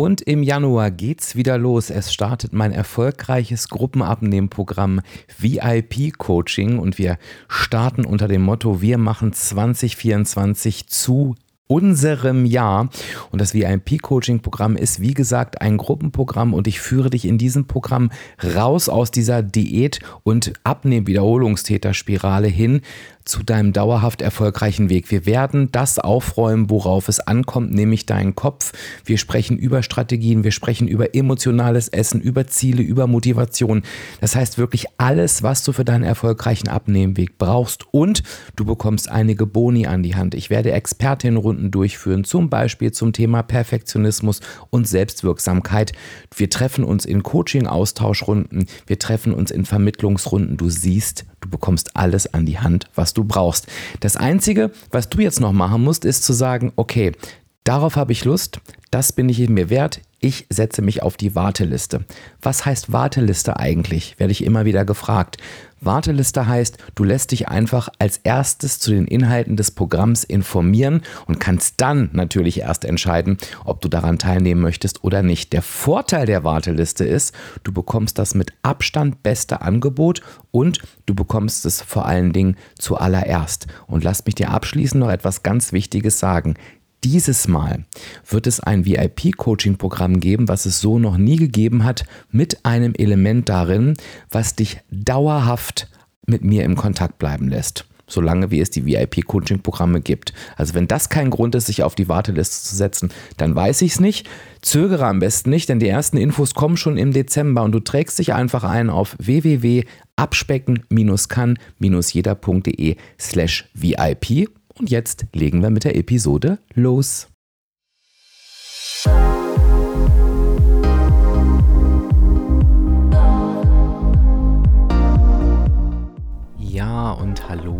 Und im Januar geht's wieder los. Es startet mein erfolgreiches Gruppenabnehmprogramm VIP Coaching und wir starten unter dem Motto, wir machen 2024 zu unserem Jahr. Und das VIP-Coaching-Programm ist, wie gesagt, ein Gruppenprogramm und ich führe dich in diesem Programm raus aus dieser Diät- und Abnehm-Wiederholungstäter-Spirale hin zu deinem dauerhaft erfolgreichen Weg. Wir werden das aufräumen, worauf es ankommt, nämlich deinen Kopf. Wir sprechen über Strategien, wir sprechen über emotionales Essen, über Ziele, über Motivation. Das heißt wirklich alles, was du für deinen erfolgreichen Abnehmweg brauchst und du bekommst einige Boni an die Hand. Ich werde Expertinnenrunden durchführen, zum Beispiel zum Thema Perfektionismus und Selbstwirksamkeit. Wir treffen uns in Coaching-Austauschrunden, wir treffen uns in Vermittlungsrunden. Du siehst, du bekommst alles an die Hand, was du brauchst. Das Einzige, was du jetzt noch machen musst, ist zu sagen, okay, darauf habe ich Lust, das bin ich mir wert, ich setze mich auf die Warteliste. Was heißt Warteliste eigentlich? Werde ich immer wieder gefragt. Warteliste heißt, du lässt dich einfach als erstes zu den Inhalten des Programms informieren und kannst dann natürlich erst entscheiden, ob du daran teilnehmen möchtest oder nicht. Der Vorteil der Warteliste ist, du bekommst das mit Abstand beste Angebot und du bekommst es vor allen Dingen zuallererst. Und lass mich dir abschließend noch etwas ganz Wichtiges sagen. Dieses Mal wird es ein VIP-Coaching-Programm geben, was es so noch nie gegeben hat, mit einem Element darin, was dich dauerhaft mit mir im Kontakt bleiben lässt. Solange wie es die VIP-Coaching-Programme gibt. Also, wenn das kein Grund ist, sich auf die Warteliste zu setzen, dann weiß ich es nicht. Zögere am besten nicht, denn die ersten Infos kommen schon im Dezember und du trägst dich einfach ein auf www.abspecken-kann-jeder.de slash VIP und jetzt legen wir mit der Episode los. Ja und hallo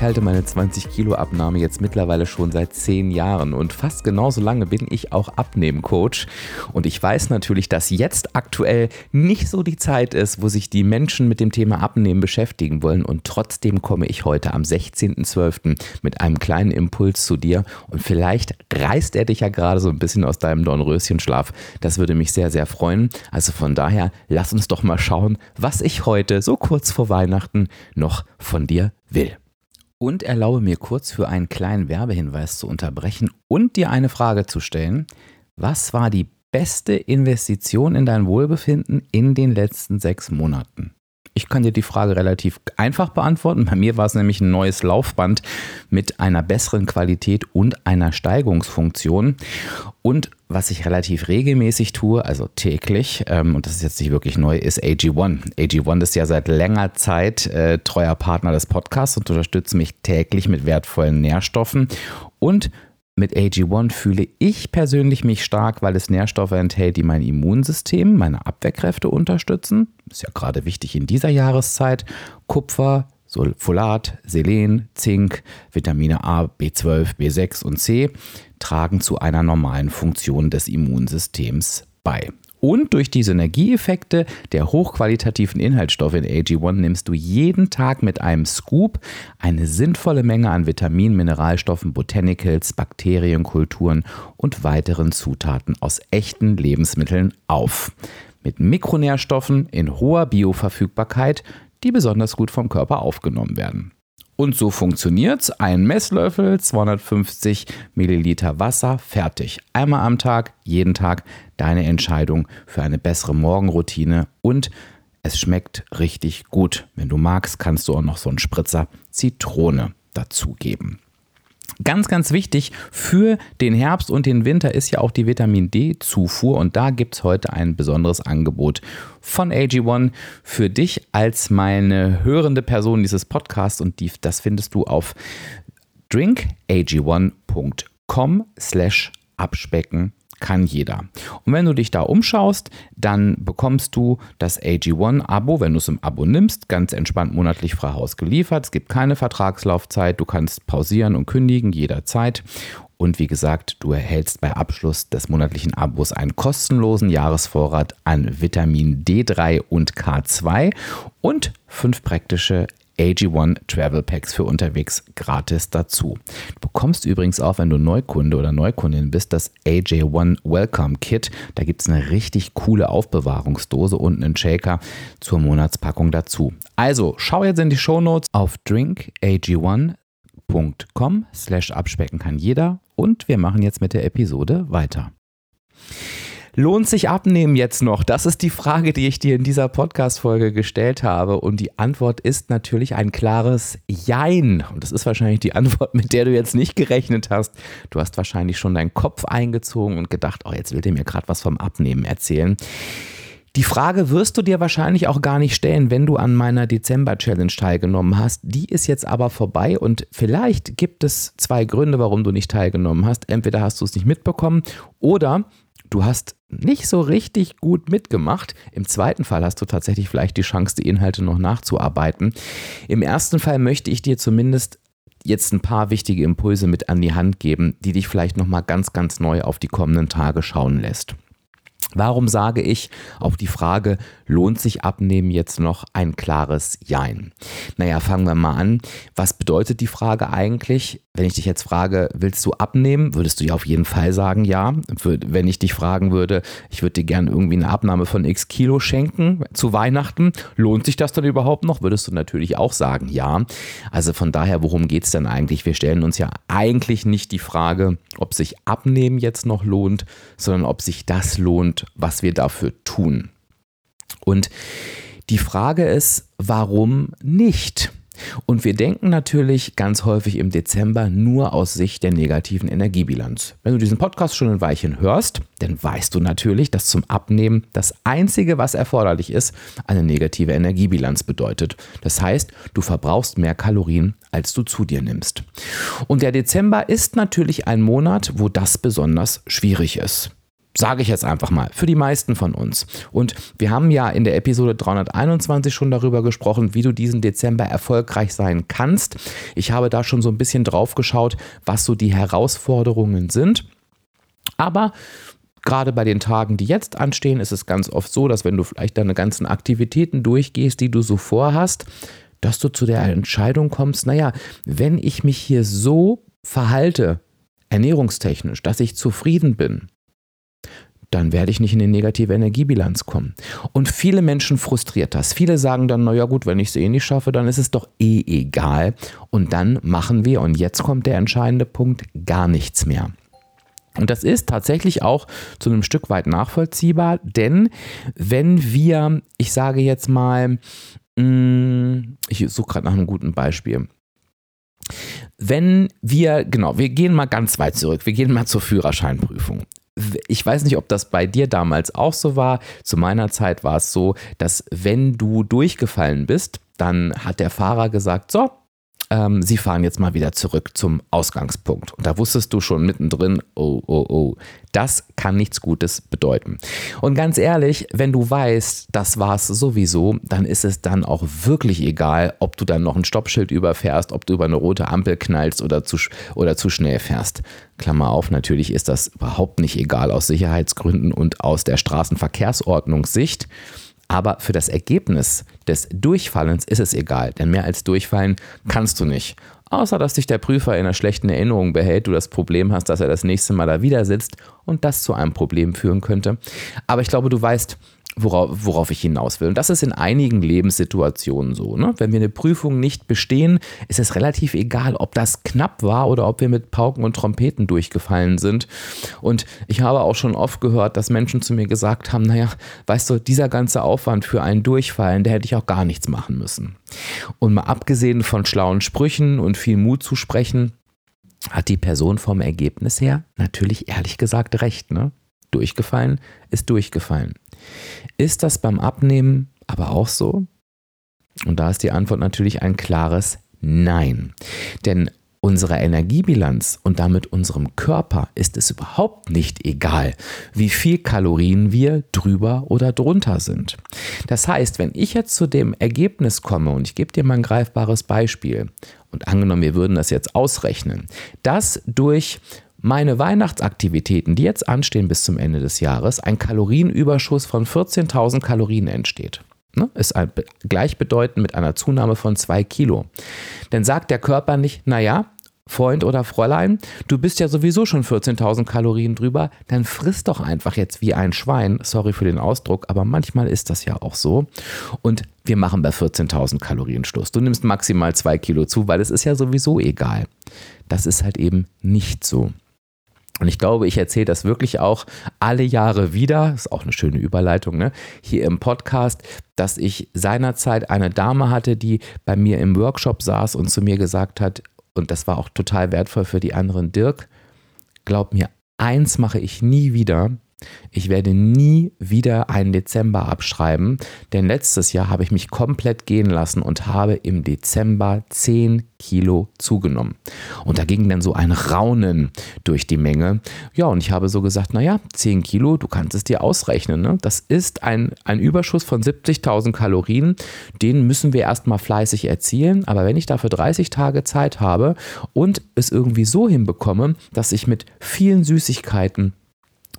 Ich halte meine 20 Kilo Abnahme jetzt mittlerweile schon seit 10 Jahren und fast genauso lange bin ich auch Abnehmcoach. Und ich weiß natürlich, dass jetzt aktuell nicht so die Zeit ist, wo sich die Menschen mit dem Thema Abnehmen beschäftigen wollen. Und trotzdem komme ich heute am 16.12. mit einem kleinen Impuls zu dir. Und vielleicht reißt er dich ja gerade so ein bisschen aus deinem Dornröschenschlaf. Das würde mich sehr, sehr freuen. Also von daher, lass uns doch mal schauen, was ich heute so kurz vor Weihnachten noch von dir will. Und erlaube mir kurz für einen kleinen Werbehinweis zu unterbrechen und dir eine Frage zu stellen. Was war die beste Investition in dein Wohlbefinden in den letzten sechs Monaten? Ich kann dir die Frage relativ einfach beantworten. Bei mir war es nämlich ein neues Laufband mit einer besseren Qualität und einer Steigungsfunktion. Und was ich relativ regelmäßig tue, also täglich, ähm, und das ist jetzt nicht wirklich neu, ist AG1. AG1 ist ja seit längerer Zeit äh, treuer Partner des Podcasts und unterstützt mich täglich mit wertvollen Nährstoffen. Und mit AG1 fühle ich persönlich mich stark, weil es Nährstoffe enthält, die mein Immunsystem, meine Abwehrkräfte unterstützen. Ist ja gerade wichtig in dieser Jahreszeit. Kupfer, Folat, Selen, Zink, Vitamine A, B12, B6 und C tragen zu einer normalen Funktion des Immunsystems bei. Und durch die Synergieeffekte der hochqualitativen Inhaltsstoffe in AG1 nimmst du jeden Tag mit einem Scoop eine sinnvolle Menge an Vitaminen, Mineralstoffen, Botanicals, Bakterienkulturen und weiteren Zutaten aus echten Lebensmitteln auf. Mit Mikronährstoffen in hoher Bioverfügbarkeit, die besonders gut vom Körper aufgenommen werden. Und so funktioniert's. Ein Messlöffel, 250 Milliliter Wasser, fertig. Einmal am Tag, jeden Tag deine Entscheidung für eine bessere Morgenroutine und es schmeckt richtig gut. Wenn du magst, kannst du auch noch so einen Spritzer Zitrone dazugeben. Ganz, ganz wichtig für den Herbst und den Winter ist ja auch die Vitamin D-Zufuhr. Und da gibt es heute ein besonderes Angebot von AG1 für dich als meine hörende Person dieses Podcasts. Und die, das findest du auf drinkag1.com slash abspecken kann jeder. Und wenn du dich da umschaust, dann bekommst du das AG1-Abo, wenn du es im Abo nimmst, ganz entspannt monatlich frei Haus geliefert. Es gibt keine Vertragslaufzeit, du kannst pausieren und kündigen jederzeit. Und wie gesagt, du erhältst bei Abschluss des monatlichen Abos einen kostenlosen Jahresvorrat an Vitamin D3 und K2 und fünf praktische AG1 Travel Packs für unterwegs gratis dazu. Du bekommst übrigens auch, wenn du Neukunde oder Neukundin bist, das AJ1 Welcome Kit. Da gibt es eine richtig coole Aufbewahrungsdose und einen Shaker zur Monatspackung dazu. Also schau jetzt in die Shownotes auf drinkag1.com slash abspecken kann jeder und wir machen jetzt mit der Episode weiter. Lohnt sich Abnehmen jetzt noch? Das ist die Frage, die ich dir in dieser Podcast-Folge gestellt habe. Und die Antwort ist natürlich ein klares Jein. Und das ist wahrscheinlich die Antwort, mit der du jetzt nicht gerechnet hast. Du hast wahrscheinlich schon deinen Kopf eingezogen und gedacht, oh, jetzt will der mir gerade was vom Abnehmen erzählen. Die Frage wirst du dir wahrscheinlich auch gar nicht stellen, wenn du an meiner Dezember-Challenge teilgenommen hast. Die ist jetzt aber vorbei und vielleicht gibt es zwei Gründe, warum du nicht teilgenommen hast. Entweder hast du es nicht mitbekommen oder du hast nicht so richtig gut mitgemacht. Im zweiten Fall hast du tatsächlich vielleicht die Chance, die Inhalte noch nachzuarbeiten. Im ersten Fall möchte ich dir zumindest jetzt ein paar wichtige Impulse mit an die Hand geben, die dich vielleicht noch mal ganz ganz neu auf die kommenden Tage schauen lässt. Warum sage ich auf die Frage, lohnt sich Abnehmen jetzt noch ein klares Jein? Naja, fangen wir mal an. Was bedeutet die Frage eigentlich? Wenn ich dich jetzt frage, willst du abnehmen, würdest du ja auf jeden Fall sagen, ja. Wenn ich dich fragen würde, ich würde dir gerne irgendwie eine Abnahme von x Kilo schenken zu Weihnachten, lohnt sich das dann überhaupt noch? Würdest du natürlich auch sagen, ja. Also von daher, worum geht es denn eigentlich? Wir stellen uns ja eigentlich nicht die Frage, ob sich Abnehmen jetzt noch lohnt, sondern ob sich das lohnt, was wir dafür tun. Und die Frage ist, warum nicht? Und wir denken natürlich ganz häufig im Dezember nur aus Sicht der negativen Energiebilanz. Wenn du diesen Podcast schon ein Weilchen hörst, dann weißt du natürlich, dass zum Abnehmen das Einzige, was erforderlich ist, eine negative Energiebilanz bedeutet. Das heißt, du verbrauchst mehr Kalorien, als du zu dir nimmst. Und der Dezember ist natürlich ein Monat, wo das besonders schwierig ist. Sage ich jetzt einfach mal, für die meisten von uns. Und wir haben ja in der Episode 321 schon darüber gesprochen, wie du diesen Dezember erfolgreich sein kannst. Ich habe da schon so ein bisschen drauf geschaut, was so die Herausforderungen sind. Aber gerade bei den Tagen, die jetzt anstehen, ist es ganz oft so, dass wenn du vielleicht deine ganzen Aktivitäten durchgehst, die du so vorhast, dass du zu der Entscheidung kommst, naja, wenn ich mich hier so verhalte, ernährungstechnisch, dass ich zufrieden bin, dann werde ich nicht in die negative Energiebilanz kommen. Und viele Menschen frustriert das. Viele sagen dann, naja gut, wenn ich es eh nicht schaffe, dann ist es doch eh egal. Und dann machen wir, und jetzt kommt der entscheidende Punkt, gar nichts mehr. Und das ist tatsächlich auch zu einem Stück weit nachvollziehbar, denn wenn wir, ich sage jetzt mal, mm, ich suche gerade nach einem guten Beispiel. Wenn wir, genau, wir gehen mal ganz weit zurück, wir gehen mal zur Führerscheinprüfung ich weiß nicht, ob das bei dir damals auch so war. Zu meiner Zeit war es so, dass wenn du durchgefallen bist, dann hat der Fahrer gesagt, so, ähm, sie fahren jetzt mal wieder zurück zum Ausgangspunkt. Und da wusstest du schon mittendrin, oh, oh, oh, das kann nichts Gutes bedeuten. Und ganz ehrlich, wenn du weißt, das war es sowieso, dann ist es dann auch wirklich egal, ob du dann noch ein Stoppschild überfährst, ob du über eine rote Ampel knallst oder zu, oder zu schnell fährst. Klammer auf, natürlich ist das überhaupt nicht egal aus Sicherheitsgründen und aus der Straßenverkehrsordnungssicht. Aber für das Ergebnis des Durchfallens ist es egal, denn mehr als durchfallen kannst du nicht. Außer dass dich der Prüfer in einer schlechten Erinnerung behält, du das Problem hast, dass er das nächste Mal da wieder sitzt und das zu einem Problem führen könnte. Aber ich glaube, du weißt, worauf, worauf ich hinaus will. Und das ist in einigen Lebenssituationen so. Ne? Wenn wir eine Prüfung nicht bestehen, ist es relativ egal, ob das knapp war oder ob wir mit Pauken und Trompeten durchgefallen sind. Und ich habe auch schon oft gehört, dass Menschen zu mir gesagt haben, naja, weißt du, dieser ganze Aufwand für einen Durchfallen, der hätte ich auch gar nichts machen müssen. Und mal abgesehen von schlauen Sprüchen und viel Mut zu sprechen, hat die Person vom Ergebnis her natürlich ehrlich gesagt recht. Ne? Durchgefallen ist durchgefallen. Ist das beim Abnehmen aber auch so? Und da ist die Antwort natürlich ein klares Nein. Denn Unserer Energiebilanz und damit unserem Körper ist es überhaupt nicht egal, wie viel Kalorien wir drüber oder drunter sind. Das heißt, wenn ich jetzt zu dem Ergebnis komme und ich gebe dir mal ein greifbares Beispiel und angenommen, wir würden das jetzt ausrechnen, dass durch meine Weihnachtsaktivitäten, die jetzt anstehen bis zum Ende des Jahres, ein Kalorienüberschuss von 14.000 Kalorien entsteht. Ne? Ist gleichbedeutend mit einer Zunahme von zwei Kilo. Dann sagt der Körper nicht, naja, Freund oder Fräulein, du bist ja sowieso schon 14.000 Kalorien drüber, dann friss doch einfach jetzt wie ein Schwein. Sorry für den Ausdruck, aber manchmal ist das ja auch so. Und wir machen bei 14.000 Kalorien Schluss. Du nimmst maximal zwei Kilo zu, weil es ist ja sowieso egal. Das ist halt eben nicht so. Und ich glaube, ich erzähle das wirklich auch alle Jahre wieder, ist auch eine schöne Überleitung, ne? hier im Podcast, dass ich seinerzeit eine Dame hatte, die bei mir im Workshop saß und zu mir gesagt hat, und das war auch total wertvoll für die anderen, Dirk, glaub mir, eins mache ich nie wieder, ich werde nie wieder einen Dezember abschreiben, denn letztes Jahr habe ich mich komplett gehen lassen und habe im Dezember 10 Kilo zugenommen. Und da ging dann so ein Raunen durch die Menge. Ja, und ich habe so gesagt, naja, 10 Kilo, du kannst es dir ausrechnen. Ne? Das ist ein, ein Überschuss von 70.000 Kalorien. Den müssen wir erstmal fleißig erzielen. Aber wenn ich dafür 30 Tage Zeit habe und es irgendwie so hinbekomme, dass ich mit vielen Süßigkeiten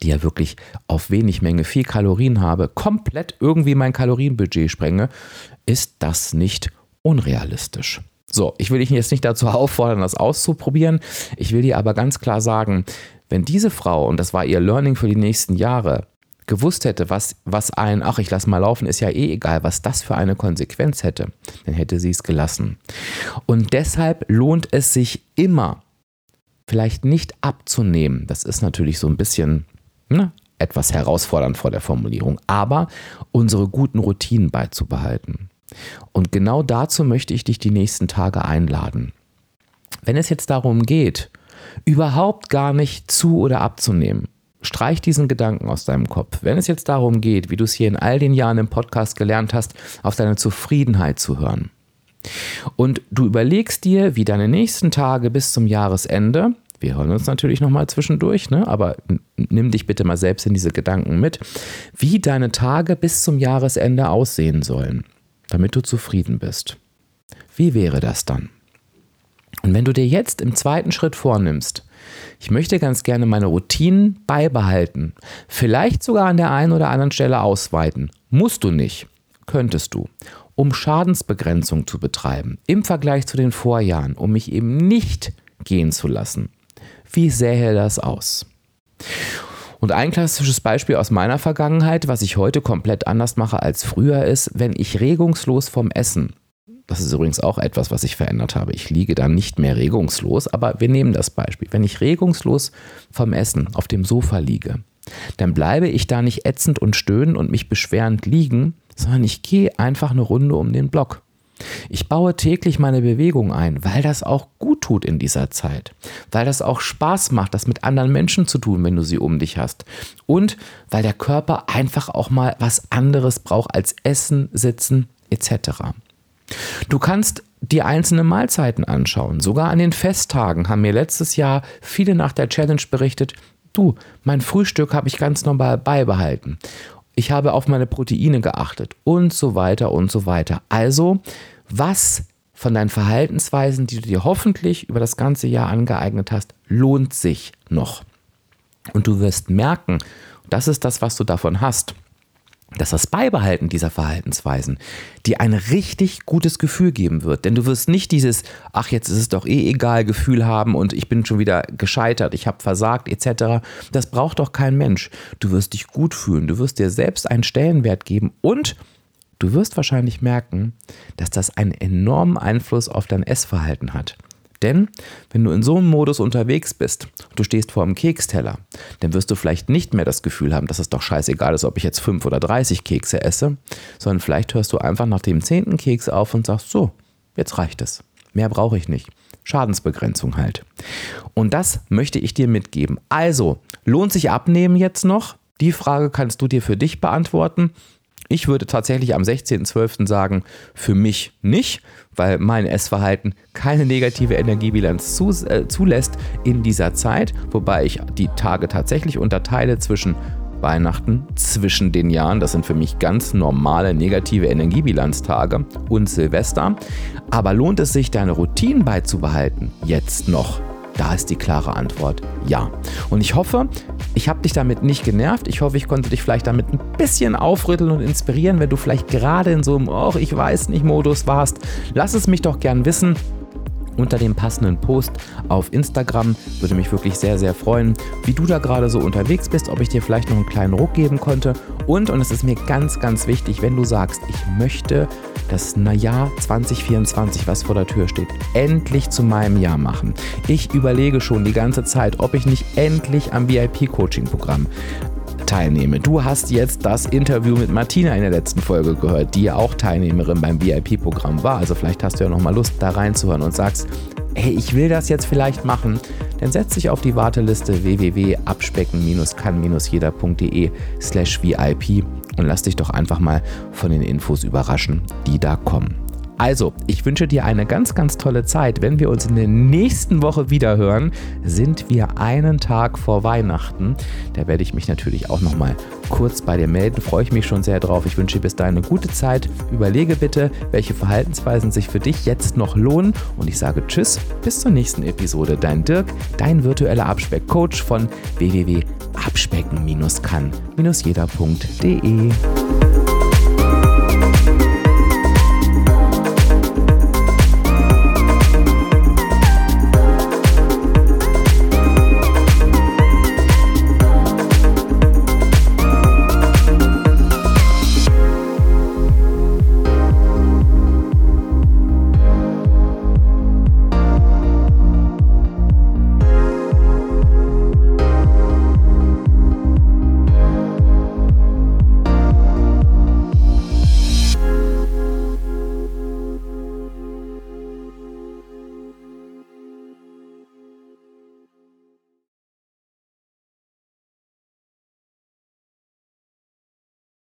die ja wirklich auf wenig Menge viel Kalorien habe, komplett irgendwie mein Kalorienbudget sprenge, ist das nicht unrealistisch. So, ich will dich jetzt nicht dazu auffordern, das auszuprobieren. Ich will dir aber ganz klar sagen, wenn diese Frau, und das war ihr Learning für die nächsten Jahre, gewusst hätte, was, was ein, ach, ich lass mal laufen, ist ja eh egal, was das für eine Konsequenz hätte, dann hätte sie es gelassen. Und deshalb lohnt es sich immer, vielleicht nicht abzunehmen. Das ist natürlich so ein bisschen ne, etwas herausfordernd vor der Formulierung, aber unsere guten Routinen beizubehalten. Und genau dazu möchte ich dich die nächsten Tage einladen. Wenn es jetzt darum geht, überhaupt gar nicht zu oder abzunehmen, streich diesen Gedanken aus deinem Kopf. Wenn es jetzt darum geht, wie du es hier in all den Jahren im Podcast gelernt hast, auf deine Zufriedenheit zu hören. Und du überlegst dir, wie deine nächsten Tage bis zum Jahresende wir hören uns natürlich nochmal zwischendurch, ne? aber nimm dich bitte mal selbst in diese Gedanken mit, wie deine Tage bis zum Jahresende aussehen sollen, damit du zufrieden bist. Wie wäre das dann? Und wenn du dir jetzt im zweiten Schritt vornimmst, ich möchte ganz gerne meine Routinen beibehalten, vielleicht sogar an der einen oder anderen Stelle ausweiten, musst du nicht, könntest du, um Schadensbegrenzung zu betreiben im Vergleich zu den Vorjahren, um mich eben nicht gehen zu lassen. Wie sähe das aus? Und ein klassisches Beispiel aus meiner Vergangenheit, was ich heute komplett anders mache als früher, ist, wenn ich regungslos vom Essen, das ist übrigens auch etwas, was ich verändert habe, ich liege dann nicht mehr regungslos, aber wir nehmen das Beispiel, wenn ich regungslos vom Essen auf dem Sofa liege, dann bleibe ich da nicht ätzend und stöhnen und mich beschwerend liegen, sondern ich gehe einfach eine Runde um den Block. Ich baue täglich meine Bewegung ein, weil das auch gut tut in dieser Zeit, weil das auch Spaß macht, das mit anderen Menschen zu tun, wenn du sie um dich hast und weil der Körper einfach auch mal was anderes braucht als Essen, Sitzen etc. Du kannst die einzelnen Mahlzeiten anschauen. Sogar an den Festtagen haben mir letztes Jahr viele nach der Challenge berichtet, du, mein Frühstück habe ich ganz normal beibehalten ich habe auf meine Proteine geachtet und so weiter und so weiter. Also, was von deinen Verhaltensweisen, die du dir hoffentlich über das ganze Jahr angeeignet hast, lohnt sich noch. Und du wirst merken, das ist das, was du davon hast, dass das Beibehalten dieser Verhaltensweisen dir ein richtig gutes Gefühl geben wird. Denn du wirst nicht dieses, ach, jetzt ist es doch eh egal, Gefühl haben und ich bin schon wieder gescheitert, ich habe versagt etc. Das braucht doch kein Mensch. Du wirst dich gut fühlen, du wirst dir selbst einen Stellenwert geben und du wirst wahrscheinlich merken, dass das einen enormen Einfluss auf dein Essverhalten hat. Denn wenn du in so einem Modus unterwegs bist, du stehst vor einem Keksteller, dann wirst du vielleicht nicht mehr das Gefühl haben, dass es doch scheißegal ist, ob ich jetzt 5 oder 30 Kekse esse, sondern vielleicht hörst du einfach nach dem zehnten Keks auf und sagst, so, jetzt reicht es. Mehr brauche ich nicht. Schadensbegrenzung halt. Und das möchte ich dir mitgeben. Also, lohnt sich abnehmen jetzt noch? Die Frage kannst du dir für dich beantworten. Ich würde tatsächlich am 16.12. sagen, für mich nicht, weil mein Essverhalten keine negative Energiebilanz äh, zulässt in dieser Zeit, wobei ich die Tage tatsächlich unterteile zwischen Weihnachten zwischen den Jahren, das sind für mich ganz normale negative Energiebilanztage und Silvester. Aber lohnt es sich, deine Routinen beizubehalten? Jetzt noch. Da ist die klare Antwort ja. Und ich hoffe, ich habe dich damit nicht genervt. Ich hoffe, ich konnte dich vielleicht damit ein bisschen aufrütteln und inspirieren, wenn du vielleicht gerade in so einem, oh, ich weiß nicht, Modus warst. Lass es mich doch gern wissen unter dem passenden Post auf Instagram. Würde mich wirklich sehr, sehr freuen, wie du da gerade so unterwegs bist, ob ich dir vielleicht noch einen kleinen Ruck geben konnte. Und, und es ist mir ganz, ganz wichtig, wenn du sagst, ich möchte das Jahr 2024, was vor der Tür steht, endlich zu meinem Jahr machen. Ich überlege schon die ganze Zeit, ob ich nicht endlich am VIP-Coaching-Programm teilnehme. Du hast jetzt das Interview mit Martina in der letzten Folge gehört, die ja auch Teilnehmerin beim VIP-Programm war. Also vielleicht hast du ja noch mal Lust, da reinzuhören und sagst, hey, ich will das jetzt vielleicht machen, dann setz dich auf die Warteliste www.abspecken-kann-jeder.de slash VIP und lass dich doch einfach mal von den Infos überraschen, die da kommen. Also, ich wünsche dir eine ganz, ganz tolle Zeit. Wenn wir uns in der nächsten Woche wieder hören, sind wir einen Tag vor Weihnachten. Da werde ich mich natürlich auch noch mal kurz bei dir melden. Freue ich mich schon sehr drauf. Ich wünsche dir bis dahin eine gute Zeit. Überlege bitte, welche Verhaltensweisen sich für dich jetzt noch lohnen. Und ich sage Tschüss, bis zur nächsten Episode. Dein Dirk, dein virtueller Abspeck-Coach von www.abspecken-kann-jeder.de.